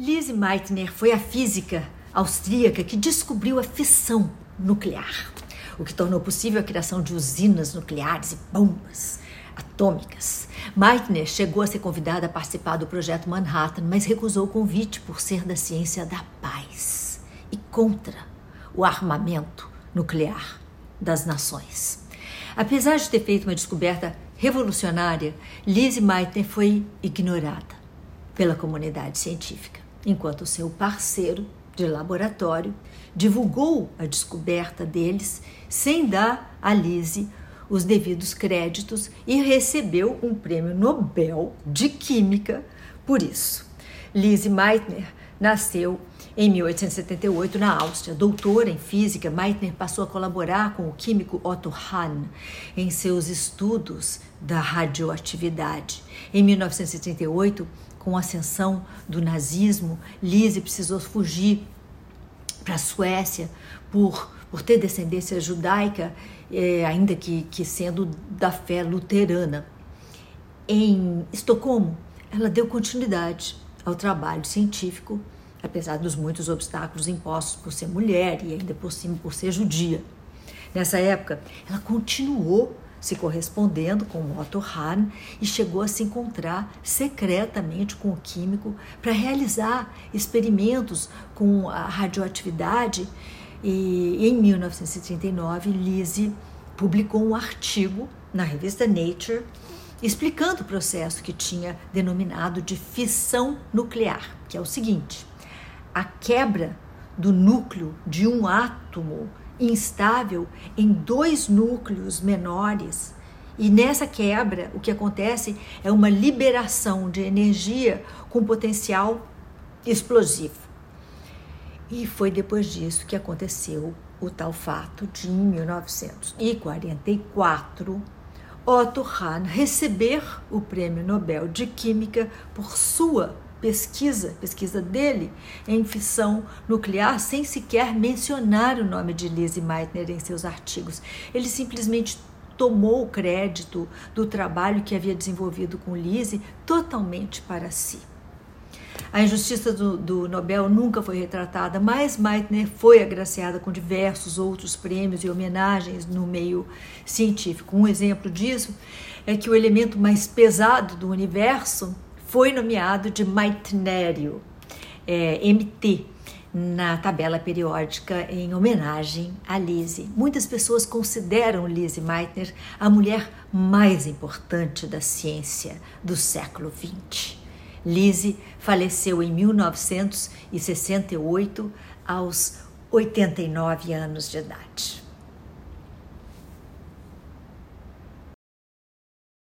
Lise Meitner foi a física austríaca que descobriu a fissão nuclear, o que tornou possível a criação de usinas nucleares e bombas atômicas. Meitner chegou a ser convidada a participar do projeto Manhattan, mas recusou o convite por ser da ciência da paz e contra o armamento nuclear das nações. Apesar de ter feito uma descoberta revolucionária, Lise Meitner foi ignorada pela comunidade científica, enquanto seu parceiro de laboratório divulgou a descoberta deles sem dar a Lise os devidos créditos e recebeu um prêmio Nobel de Química por isso. Lise Meitner nasceu em 1878 na Áustria. Doutora em física, Meitner passou a colaborar com o químico Otto Hahn em seus estudos da radioatividade. Em 1938, com a ascensão do nazismo, Lise precisou fugir para a Suécia por, por ter descendência judaica, eh, ainda que, que sendo da fé luterana. Em Estocolmo, ela deu continuidade ao trabalho científico, apesar dos muitos obstáculos impostos por ser mulher e ainda por cima por ser judia. Nessa época, ela continuou se correspondendo com Otto Hahn e chegou a se encontrar secretamente com o químico para realizar experimentos com a radioatividade. E em 1939, Lise publicou um artigo na revista Nature explicando o processo que tinha denominado de fissão nuclear, que é o seguinte: a quebra do núcleo de um átomo instável em dois núcleos menores. E nessa quebra, o que acontece é uma liberação de energia com potencial explosivo. E foi depois disso que aconteceu o tal fato de, em 1944, Otto Hahn receber o Prêmio Nobel de Química por sua pesquisa, pesquisa dele em fissão nuclear, sem sequer mencionar o nome de Lise Meitner em seus artigos. Ele simplesmente tomou o crédito do trabalho que havia desenvolvido com Lise totalmente para si. A injustiça do, do, Nobel nunca foi retratada, mas Meitner foi agraciada com diversos outros prêmios e homenagens no meio científico. Um exemplo disso é que o elemento mais pesado do universo foi nomeado de Meitnério, é, MT, na tabela periódica em homenagem a Lise. Muitas pessoas consideram Lise Meitner a mulher mais importante da ciência do século XX. Lise faleceu em 1968 aos 89 anos de idade.